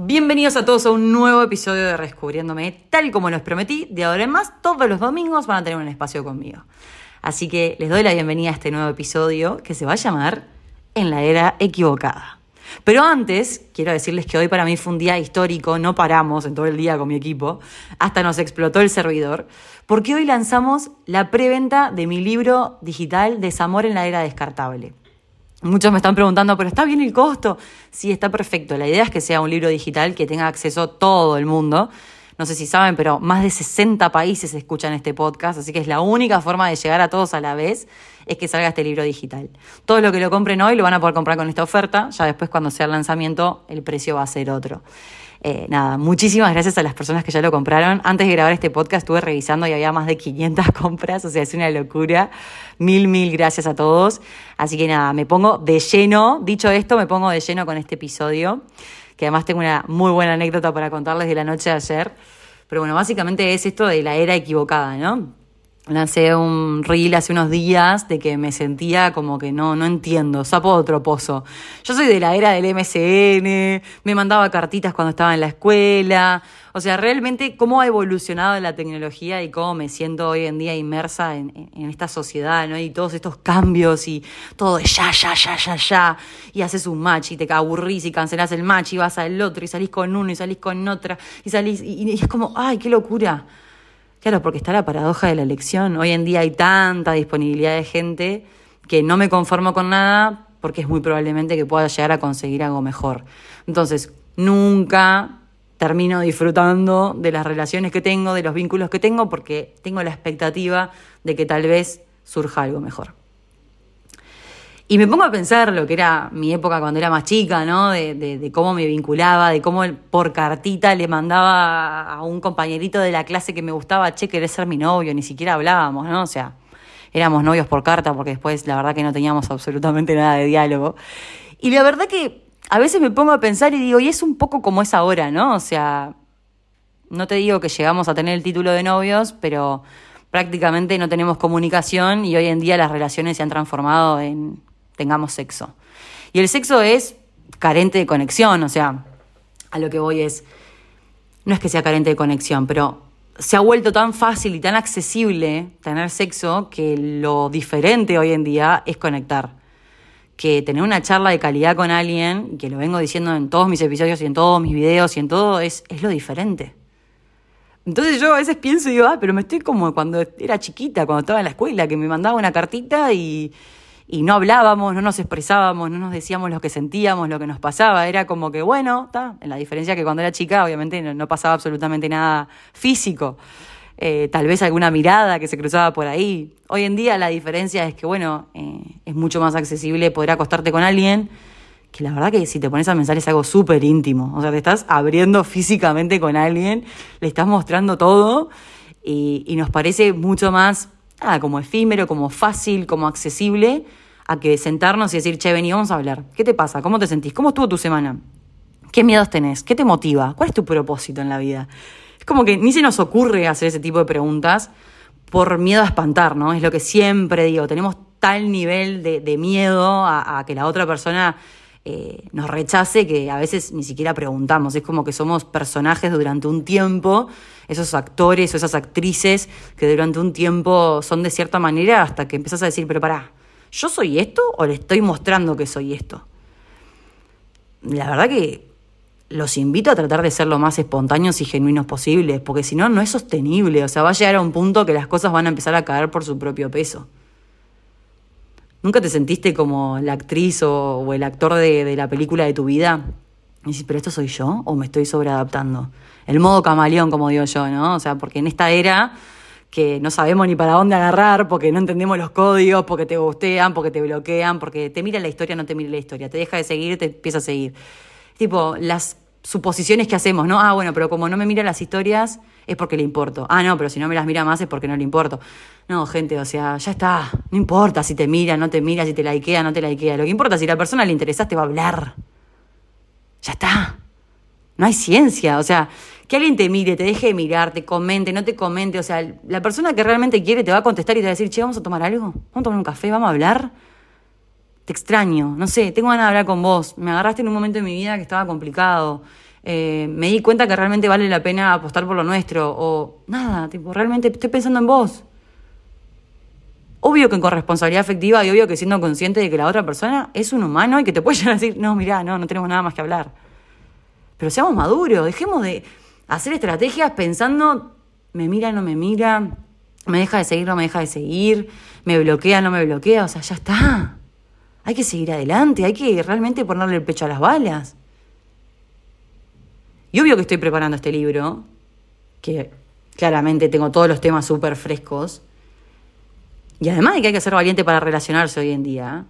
Bienvenidos a todos a un nuevo episodio de Rescubriéndome. Tal como los prometí, de ahora en más, todos los domingos van a tener un espacio conmigo. Así que les doy la bienvenida a este nuevo episodio que se va a llamar En la era equivocada. Pero antes, quiero decirles que hoy para mí fue un día histórico, no paramos en todo el día con mi equipo, hasta nos explotó el servidor, porque hoy lanzamos la preventa de mi libro digital Desamor en la era descartable. Muchos me están preguntando, pero ¿está bien el costo? Sí, está perfecto. La idea es que sea un libro digital que tenga acceso todo el mundo. No sé si saben, pero más de 60 países escuchan este podcast, así que es la única forma de llegar a todos a la vez es que salga este libro digital. Todo lo que lo compren hoy lo van a poder comprar con esta oferta, ya después cuando sea el lanzamiento el precio va a ser otro. Eh, nada, muchísimas gracias a las personas que ya lo compraron. Antes de grabar este podcast estuve revisando y había más de 500 compras, o sea, es una locura. Mil, mil gracias a todos. Así que nada, me pongo de lleno, dicho esto, me pongo de lleno con este episodio, que además tengo una muy buena anécdota para contarles de la noche de ayer. Pero bueno, básicamente es esto de la era equivocada, ¿no? Lancé un reel hace unos días de que me sentía como que no, no entiendo, sapo otro pozo. Yo soy de la era del MCN, me mandaba cartitas cuando estaba en la escuela. O sea, realmente cómo ha evolucionado la tecnología y cómo me siento hoy en día inmersa en, en esta sociedad, ¿no? Y todos estos cambios y todo de ya, ya, ya, ya, ya. Y haces un match y te aburrís y cancelás el match y vas al otro y salís con uno y salís con otra y salís y, y es como, ay, qué locura. Claro, porque está la paradoja de la elección. Hoy en día hay tanta disponibilidad de gente que no me conformo con nada porque es muy probablemente que pueda llegar a conseguir algo mejor. Entonces, nunca termino disfrutando de las relaciones que tengo, de los vínculos que tengo, porque tengo la expectativa de que tal vez surja algo mejor. Y me pongo a pensar lo que era mi época cuando era más chica, ¿no? De, de, cómo me vinculaba, de cómo por cartita le mandaba a un compañerito de la clase que me gustaba, che, querés ser mi novio, ni siquiera hablábamos, ¿no? O sea, éramos novios por carta porque después la verdad que no teníamos absolutamente nada de diálogo. Y la verdad que a veces me pongo a pensar y digo, y es un poco como es ahora, ¿no? O sea, no te digo que llegamos a tener el título de novios, pero prácticamente no tenemos comunicación y hoy en día las relaciones se han transformado en tengamos sexo. Y el sexo es carente de conexión, o sea, a lo que voy es, no es que sea carente de conexión, pero se ha vuelto tan fácil y tan accesible tener sexo que lo diferente hoy en día es conectar. Que tener una charla de calidad con alguien, que lo vengo diciendo en todos mis episodios y en todos mis videos y en todo, es, es lo diferente. Entonces yo a veces pienso y digo, ah, pero me estoy como cuando era chiquita, cuando estaba en la escuela, que me mandaba una cartita y, y no hablábamos, no nos expresábamos, no nos decíamos lo que sentíamos, lo que nos pasaba. Era como que, bueno, está, en la diferencia que cuando era chica, obviamente no, pasaba absolutamente nada físico. Eh, tal vez alguna mirada que se cruzaba por ahí. Hoy en día la diferencia es que, bueno, eh, es mucho más accesible poder acostarte con alguien, que la verdad que si te pones a pensar es algo súper íntimo. O sea, te estás abriendo físicamente con alguien, le estás mostrando todo y, y nos parece mucho más nada, como efímero, como fácil, como accesible, a que sentarnos y decir, che, vení, vamos a hablar. ¿Qué te pasa? ¿Cómo te sentís? ¿Cómo estuvo tu semana? ¿Qué miedos tenés? ¿Qué te motiva? ¿Cuál es tu propósito en la vida? Es como que ni se nos ocurre hacer ese tipo de preguntas por miedo a espantar, ¿no? Es lo que siempre digo, tenemos tal nivel de, miedo a, que la otra persona eh, nos rechace que a veces ni siquiera preguntamos. Es como que somos personajes durante un tiempo esos actores o esas actrices que durante un tiempo son de cierta manera hasta que empezás a decir, pero pará, ¿yo soy esto o le estoy mostrando que soy esto? La verdad que los invito a tratar de ser lo más espontáneos y genuinos posibles, porque si no, no es sostenible. O sea, va a llegar a un punto que las cosas van a empezar a caer por su propio peso. ¿Nunca te sentiste como la actriz o, el actor de, de la película de tu vida? Y dices, ¿pero esto soy yo o me estoy sobreadaptando? el modo camaleón, como digo yo, ¿no? O sea, porque en esta era que no sabemos ni para dónde agarrar, porque no entendemos los códigos, porque te gustean, porque te bloquean, porque te mira la historia, no te mira la historia, te deja de seguir, te empieza a seguir. Tipo, las suposiciones que hacemos, ¿no? Ah, bueno, pero como no me mira las historias, es porque le importo. Ah, no, pero si no me las mira más es porque no le importo. No, gente, o sea, ya está. No importa si te mira, no te mira, si te likea, no te likea. Lo que importa es si la persona le interesa, te va a hablar. Ya está. No hay ciencia. O sea, que alguien te mire, te deje de mirar, te comente, no te comente. O sea, la persona que realmente quiere te va a contestar y te va a decir, che, vamos a tomar algo, vamos a tomar un café, vamos a hablar. Te extraño, no sé, tengo ganas de hablar con vos. Me agarraste en un momento de mi vida que estaba complicado. Eh, me di cuenta que realmente vale la pena apostar por lo nuestro, o nada, tipo, realmente estoy pensando en vos. Obvio que con responsabilidad afectiva y obvio que siendo consciente de que la otra persona es un humano y que te puede llegar a decir, no, mirá, no, no tenemos nada más que hablar. Pero seamos maduros, dejemos de hacer estrategias pensando, me mira, no me mira, me deja de seguir, no me deja de seguir, me bloquea, no me bloquea, o sea, ya está. Hay que seguir adelante, hay que realmente ponerle el pecho a las balas. Y obvio que estoy preparando este libro, que claramente tengo todos los temas súper frescos. Y además de que hay que ser valiente para relacionarse hoy en día,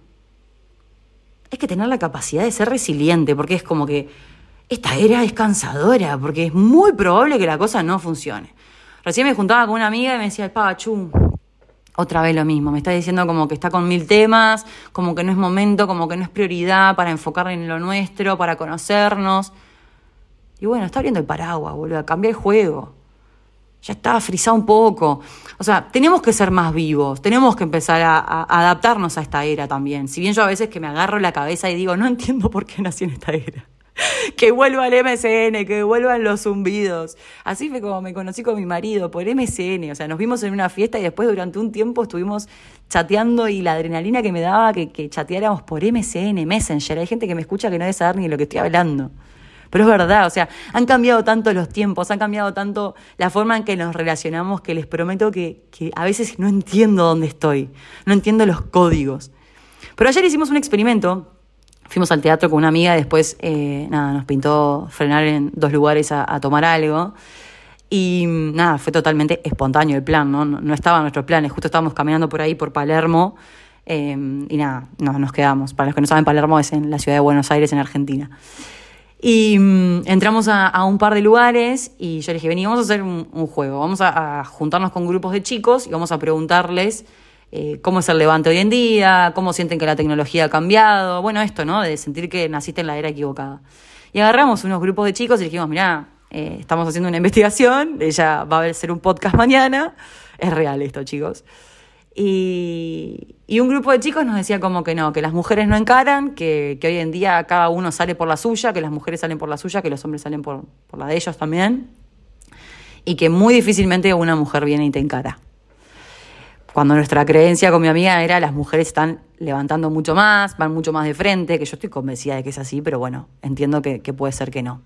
hay que tener la capacidad de ser resiliente, porque es como que esta era es cansadora, porque es muy probable que la cosa no funcione. Recién me juntaba con una amiga y me decía, Pachu, otra vez lo mismo, me está diciendo como que está con mil temas, como que no es momento, como que no es prioridad para enfocar en lo nuestro, para conocernos. Y bueno, está abriendo el paraguas, boludo, cambia el juego. Ya está, frisado un poco. O sea, tenemos que ser más vivos, tenemos que empezar a, adaptarnos a esta era también. Si bien yo a veces que me agarro la cabeza y digo, no entiendo por qué nací en esta era. que vuelva el MSN, que vuelvan los zumbidos. Así fue como me conocí con mi marido, por MSN. O sea, nos vimos en una fiesta y después durante un tiempo estuvimos chateando y la adrenalina que me daba que, que chateáramos por MSN, Messenger. Hay gente que me escucha que no debe saber ni de lo que estoy hablando. Pero es verdad, o sea, han cambiado tanto los tiempos, han cambiado tanto la forma en que nos relacionamos que les prometo que, a veces no entiendo dónde estoy, no entiendo los códigos. Pero ayer hicimos un experimento, fuimos al teatro con una amiga, después eh, nada, nos pintó frenar en dos lugares a, tomar algo. Y nada, fue totalmente espontáneo el plan, ¿no? No, estaba en nuestros planes, justo estábamos caminando por ahí, por Palermo, eh, y nada, nos quedamos. Para los que no saben, Palermo es en la ciudad de Buenos Aires, en Argentina. Y mm, entramos a, un par de lugares y yo le dije, vení, vamos a hacer un, juego, vamos a, juntarnos con grupos de chicos y vamos a preguntarles eh, cómo es el levante hoy en día, cómo sienten que la tecnología ha cambiado, bueno, esto, ¿no? De sentir que naciste en la era equivocada. Y agarramos unos grupos de chicos y dijimos, mirá, eh, estamos haciendo una investigación, ella va a hacer un podcast mañana, es real esto, chicos. Y, y, un grupo de chicos nos decía como que no, que las mujeres no encaran, que, hoy en día cada uno sale por la suya, que las mujeres salen por la suya, que los hombres salen por, la de ellos también, y que muy difícilmente una mujer viene y te encara. Cuando nuestra creencia con mi amiga era las mujeres están levantando mucho más, van mucho más de frente, que yo estoy convencida de que es así, pero bueno, entiendo que, que puede ser que no.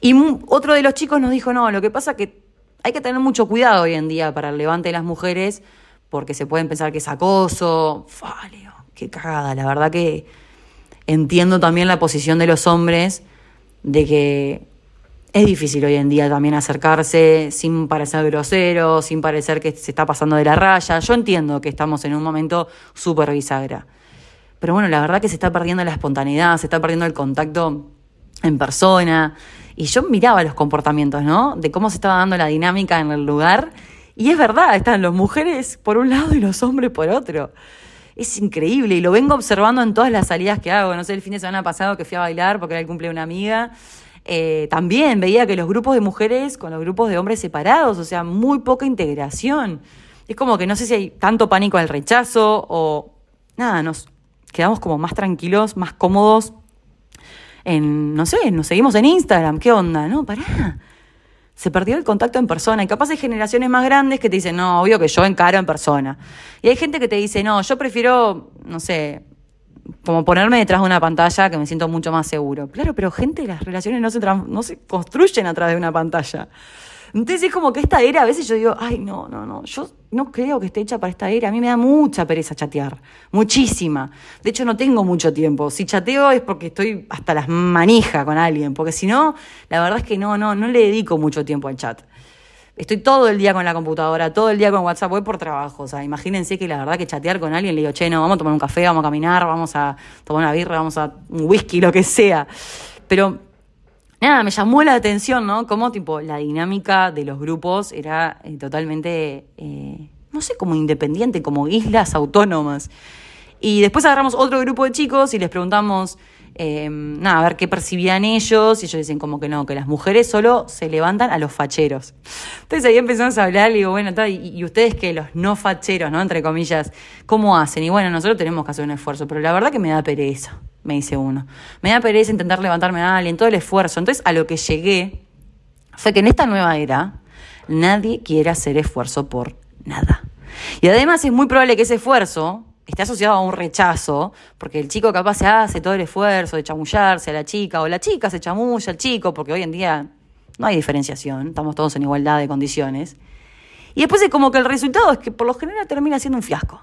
Y otro de los chicos nos dijo, no, lo que pasa que hay que tener mucho cuidado hoy en día para el levante de las mujeres, porque se pueden pensar que es acoso. Faleo, qué cagada. La verdad que entiendo también la posición de los hombres de que es difícil hoy en día también acercarse sin parecer grosero, sin parecer que se está pasando de la raya. Yo entiendo que estamos en un momento súper bisagra. Pero bueno, la verdad que se está perdiendo la espontaneidad, se está perdiendo el contacto en persona. Y yo miraba los comportamientos, ¿no? De cómo se estaba dando la dinámica en el lugar y es verdad, están las mujeres por un lado y los hombres por otro. Es increíble y lo vengo observando en todas las salidas que hago. No sé, el fin de semana pasado que fui a bailar porque era el cumple de una amiga. Eh, también veía que los grupos de mujeres con los grupos de hombres separados, o sea, muy poca integración. Es como que no sé si hay tanto pánico al rechazo o nada, nos quedamos como más tranquilos, más cómodos en, no sé, nos seguimos en Instagram, ¿qué onda? No, pará se perdió el contacto en persona. Y capaz hay generaciones más grandes que te dicen, no, obvio que yo encaro en persona. Y hay gente que te dice, no, yo prefiero, no sé, como ponerme detrás de una pantalla que me siento mucho más seguro. Claro, pero gente, las relaciones no se, no se construyen a través de una pantalla. Entonces es como que esta era, a veces yo digo, ay, no, no, no, yo no creo que esté hecha para esta era. A mí me da mucha pereza chatear, muchísima. De hecho, no tengo mucho tiempo. Si chateo es porque estoy hasta las manijas con alguien, porque si no, la verdad es que no, no, no le dedico mucho tiempo al chat. Estoy todo el día con la computadora, todo el día con WhatsApp, voy por trabajo. O sea, imagínense que la verdad que chatear con alguien, le digo, che, no, vamos a tomar un café, vamos a caminar, vamos a tomar una birra, vamos a un whisky, lo que sea. Pero nada, me llamó la atención, ¿no? Como tipo la dinámica de los grupos era eh, totalmente, eh, no sé, como independiente, como islas autónomas. Y después agarramos otro grupo de chicos y les preguntamos, eh, nada, a ver qué percibían ellos. Y ellos dicen como que no, que las mujeres solo se levantan a los facheros. Entonces ahí empezamos a hablar y digo, bueno, y, y ustedes que los no facheros, ¿no? Entre comillas, ¿cómo hacen? Y bueno, nosotros tenemos que hacer un esfuerzo, pero la verdad que me da pereza me dice uno. Me da pereza intentar levantarme a alguien, todo el esfuerzo. Entonces, a lo que llegué fue que en esta nueva era nadie quiere hacer esfuerzo por nada. Y además es muy probable que ese esfuerzo esté asociado a un rechazo, porque el chico capaz se hace todo el esfuerzo de chamullarse a la chica, o la chica se chamulla al chico, porque hoy en día no hay diferenciación, estamos todos en igualdad de condiciones. Y después es como que el resultado es que por lo general termina siendo un fiasco.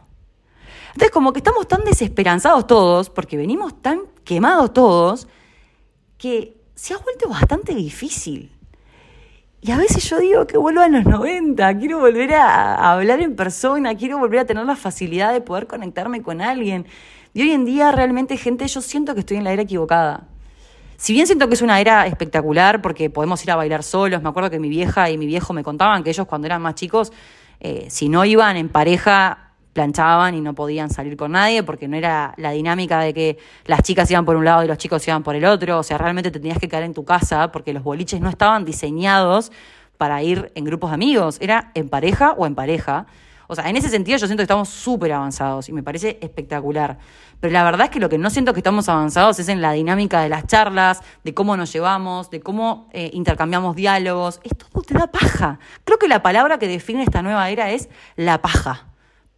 Entonces como que estamos tan desesperanzados todos, porque venimos tan quemados todos, que se ha vuelto bastante difícil. Y a veces yo digo que vuelvo a los 90, quiero volver a, hablar en persona, quiero volver a tener la facilidad de poder conectarme con alguien. Y hoy en día realmente, gente, yo siento que estoy en la era equivocada. Si bien siento que es una era espectacular porque podemos ir a bailar solos, me acuerdo que mi vieja y mi viejo me contaban que ellos cuando eran más chicos, eh, si no iban en pareja planchaban y no podían salir con nadie porque no era la dinámica de que las chicas iban por un lado y los chicos iban por el otro, o sea, realmente te tenías que quedar en tu casa porque los boliches no estaban diseñados para ir en grupos de amigos, era en pareja o en pareja. O sea, en ese sentido yo siento que estamos súper avanzados y me parece espectacular. Pero la verdad es que lo que no siento que estamos avanzados es en la dinámica de las charlas, de cómo nos llevamos, de cómo eh, intercambiamos diálogos. Esto te da paja. Creo que la palabra que define esta nueva era es la paja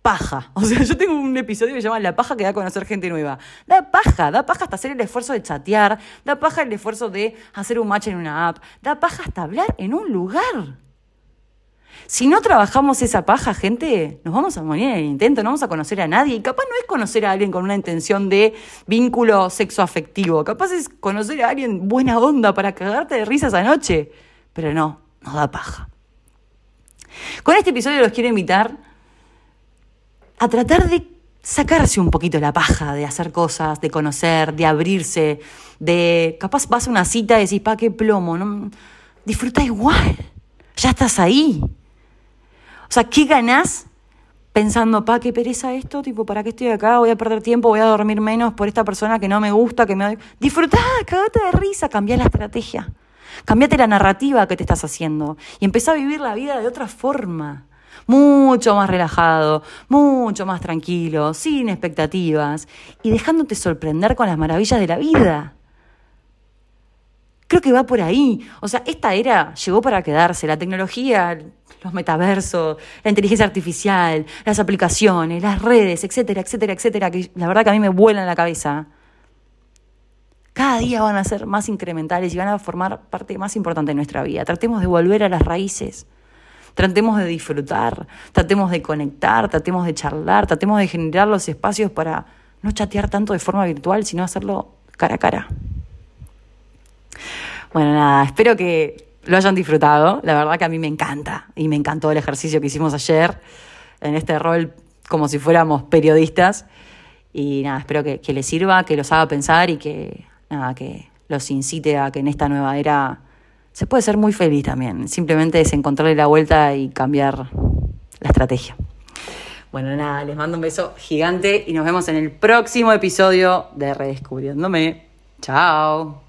paja. O sea, yo tengo un episodio que se llama La paja que da a conocer gente nueva. Da paja, da paja hasta hacer el esfuerzo de chatear, da paja el esfuerzo de hacer un match en una app, da paja hasta hablar en un lugar. Si no trabajamos esa paja, gente, nos vamos a morir en el intento, no vamos a conocer a nadie. Y capaz no es conocer a alguien con una intención de vínculo sexoafectivo, capaz es conocer a alguien buena onda para cagarte de risa esa noche. Pero no, no da paja. Con este episodio los quiero invitar a tratar de sacarse un poquito la paja de hacer cosas, de conocer, de abrirse, de capaz vas a una cita y decís, pa, qué plomo, ¿no? disfruta igual, ya estás ahí. O sea, ¿qué ganás pensando, pa, qué pereza esto? Tipo, ¿para qué estoy acá? Voy a perder tiempo, voy a dormir menos por esta persona que no me gusta, que me... Disfrutá, cagate de risa, cambiá la estrategia. Cambiate la narrativa que te estás haciendo y empezá a vivir la vida de otra forma mucho más relajado, mucho más tranquilo, sin expectativas y dejándote sorprender con las maravillas de la vida. Creo que va por ahí. O sea, esta era llegó para quedarse. La tecnología, los metaversos, la inteligencia artificial, las aplicaciones, las redes, etcétera, etcétera, etcétera, que la verdad que a mí me vuelan la cabeza. Cada día van a ser más incrementales y van a formar parte más importante de nuestra vida. Tratemos de volver a las raíces. Tratemos de disfrutar, tratemos de conectar, tratemos de charlar, tratemos de generar los espacios para no chatear tanto de forma virtual, sino hacerlo cara a cara. Bueno, nada, espero que lo hayan disfrutado. La verdad que a mí me encanta y me encantó el ejercicio que hicimos ayer en este rol como si fuéramos periodistas. Y nada, espero que, les sirva, que los haga pensar y que, nada, que los incite a que en esta nueva era se puede ser muy feliz también. Simplemente es encontrarle la vuelta y cambiar la estrategia. Bueno, nada, les mando un beso gigante y nos vemos en el próximo episodio de Redescubriéndome. Chao.